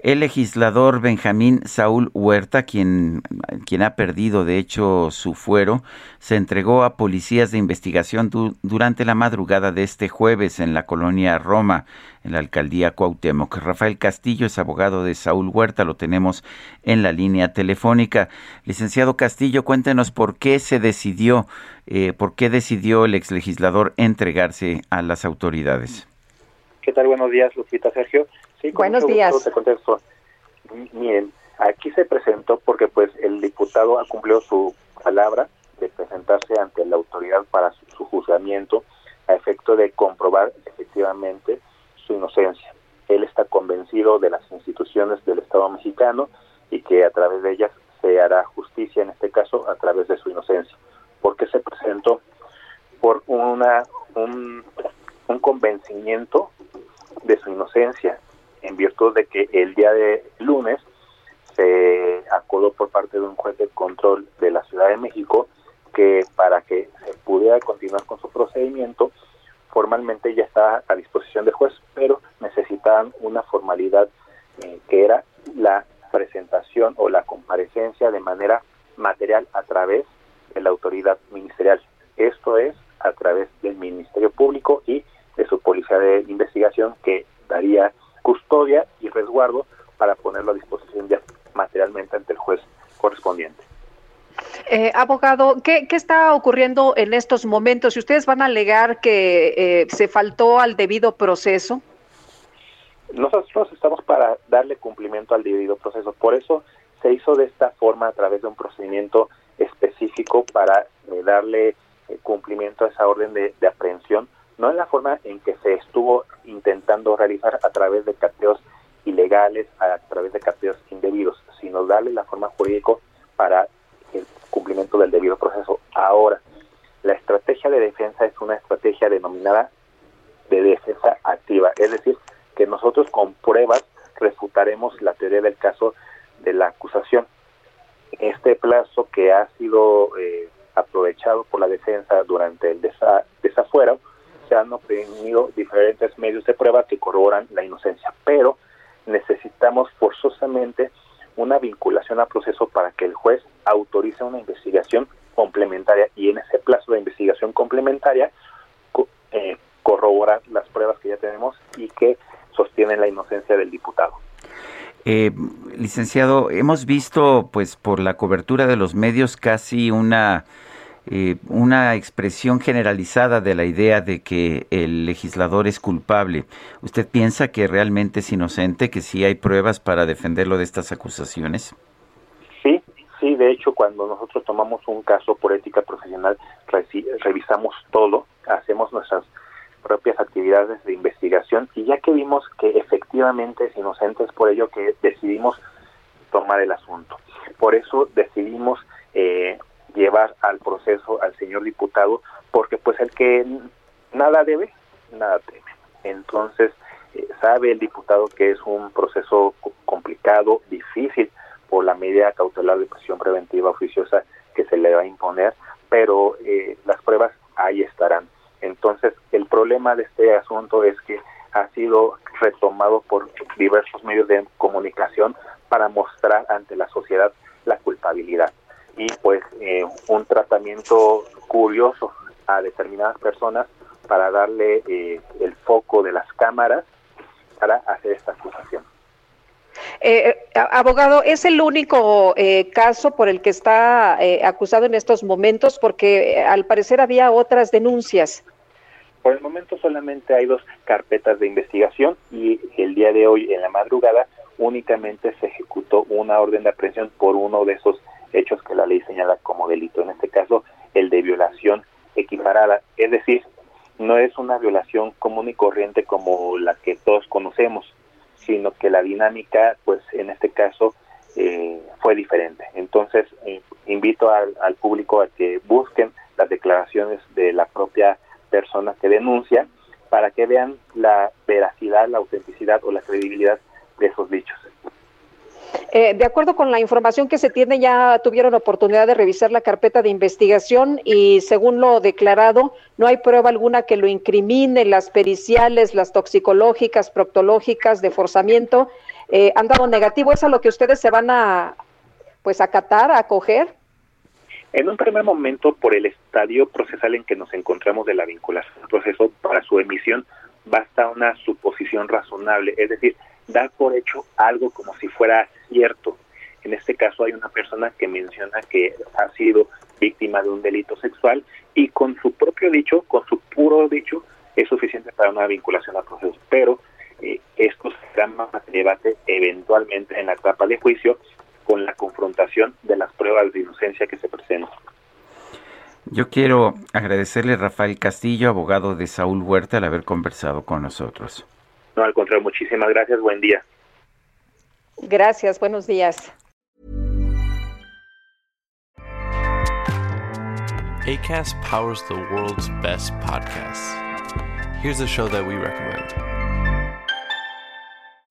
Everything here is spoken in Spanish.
El legislador Benjamín Saúl Huerta, quien, quien ha perdido de hecho su fuero, se entregó a policías de investigación durante la madrugada de este jueves en la colonia Roma, en la alcaldía Cuauhtémoc. Rafael Castillo es abogado de Saúl Huerta, lo tenemos en la línea telefónica. Licenciado Castillo, cuéntenos por qué se decidió, eh, por qué decidió el exlegislador entregarse a las autoridades. ¿Qué tal? Buenos días, Lupita Sergio. Sí, Buenos días. Te contesto. Miren, aquí se presentó porque pues el diputado ha cumplido su palabra de presentarse ante la autoridad para su, juzgamiento a efecto de comprobar efectivamente su inocencia. Él está convencido de las instituciones del Estado mexicano y que a través de ellas se hará justicia, en este caso, a través de su inocencia. porque se presentó? Por una un, un convencimiento de su inocencia en virtud de que el día de lunes se acordó por parte de un juez de control de la Ciudad de México que para que se pudiera continuar con su procedimiento, formalmente ya estaba a disposición del juez, pero necesitaban una formalidad eh, que era la presentación o la comparecencia de manera material a través de la autoridad ministerial. Esto es a través del Ministerio Público y de su policía de investigación que daría custodia y resguardo para ponerlo a disposición ya materialmente ante el juez correspondiente. Eh, abogado, ¿qué, está ocurriendo en estos momentos? ¿Y ustedes van a alegar que eh, se faltó al debido proceso? Nosotros estamos para darle cumplimiento al debido proceso. Por eso se hizo de esta forma a través de un procedimiento específico para eh, darle cumplimiento a esa orden de aprehensión no en la forma en que se estuvo realizar a través de cateos ilegales, a través de cateos indebidos, sino darle la forma jurídica para el cumplimiento del debido proceso. Ahora, la estrategia de defensa es una estrategia denominada de defensa activa, es decir, que nosotros con pruebas refutaremos la teoría del caso de la acusación. Este plazo que ha sido eh, aprovechado por la defensa durante el desafuero se han obtenido diferentes medios de prueba que corroboran la inocencia, pero necesitamos forzosamente una vinculación al proceso para que el juez autorice una investigación complementaria y en ese plazo de investigación complementaria eh, corroborar las pruebas que ya tenemos y que sostienen la inocencia del diputado. Eh, licenciado, hemos visto, pues, por la cobertura de los medios casi una eh, una expresión generalizada de la idea de que el legislador es culpable. ¿Usted piensa que realmente es inocente, que sí hay pruebas para defenderlo de estas acusaciones? Sí, sí, de hecho cuando nosotros tomamos un caso por ética profesional, revisamos todo, hacemos nuestras propias actividades de investigación y ya que vimos que efectivamente es inocente, es por ello que decidimos tomar el asunto. Por eso decidimos eh, llevar al proceso al señor diputado, porque pues el que nada debe, nada teme. Entonces, eh, sabe el diputado que es un proceso complicado, difícil, por la medida cautelar de prisión preventiva oficiosa que se le va a imponer, pero eh, las pruebas ahí estarán. Entonces, el problema de este asunto es que ha sido retomado por diversos medios de comunicación para mostrar ante la sociedad la culpabilidad y pues eh, un tratamiento curioso a determinadas personas para darle eh, el foco de las cámaras para hacer esta acusación. Eh, abogado, ¿es el único caso por el que está acusado en estos momentos? Porque al parecer había otras denuncias. Por el momento solamente hay dos carpetas de investigación y el día de hoy, en la madrugada, únicamente se ejecutó una orden de aprehensión por uno de esos hechos que la ley señala como delito, en este caso el de violación equiparada, es decir, no es una violación común y corriente como la que todos conocemos, sino que la dinámica, pues en este caso, eh, fue diferente. Entonces, invito al, al, público a que busquen las declaraciones de la propia persona que denuncia para que vean la veracidad, la autenticidad o la credibilidad de esos dichos. Eh, de acuerdo con la información que se tiene, ya tuvieron oportunidad de revisar la carpeta de investigación y según lo declarado, no hay prueba alguna que lo incrimine, las periciales, las toxicológicas, proctológicas, de forzamiento, eh, han dado negativo. ¿Es a lo que ustedes se van a pues acatar, a acoger? En un primer momento, por el estadio procesal en que nos encontramos de la vinculación al proceso, para su emisión basta una suposición razonable, es decir, dar por hecho algo como si fuera cierto. En este caso hay una persona que menciona que ha sido víctima de un delito sexual y con su propio dicho, con su puro dicho, es suficiente para una vinculación al proceso. Pero eh, esto se llama debate eventualmente en la etapa de juicio con la confrontación de las pruebas de inocencia que se presentan. Yo quiero agradecerle a Rafael Castillo, abogado de Saúl Huerta, al haber conversado con nosotros. No, al contrario, muchísimas gracias. Buen día. Gracias, buenos días. ACAST powers the world's best podcasts. Here's a show that we recommend.